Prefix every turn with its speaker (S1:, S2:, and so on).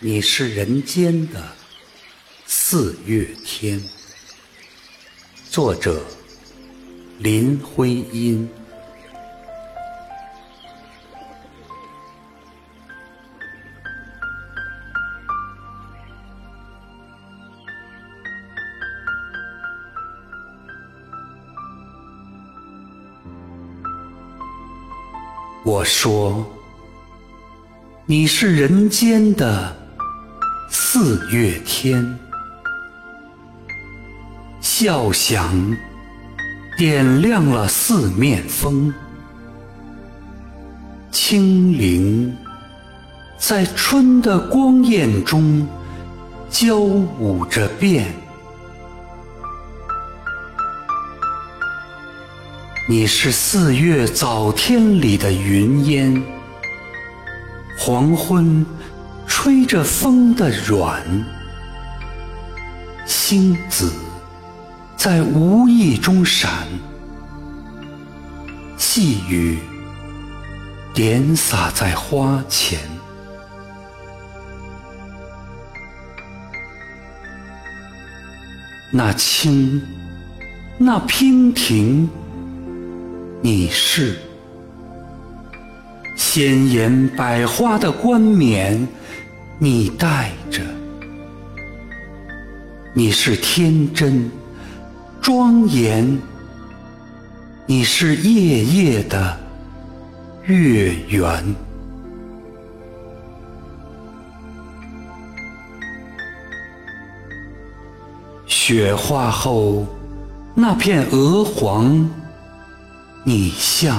S1: 你是人间的四月天。作者：林徽因。我说，你是人间的四月天，笑响点亮了四面风，清灵在春的光艳中交舞着变。你是四月早天里的云烟，黄昏吹着风的软，星子在无意中闪，细雨点洒在花前，那清，那娉婷。你是鲜艳百花的冠冕，你带着；你是天真庄严，你是夜夜的月圆。雪化后那片鹅黄。你像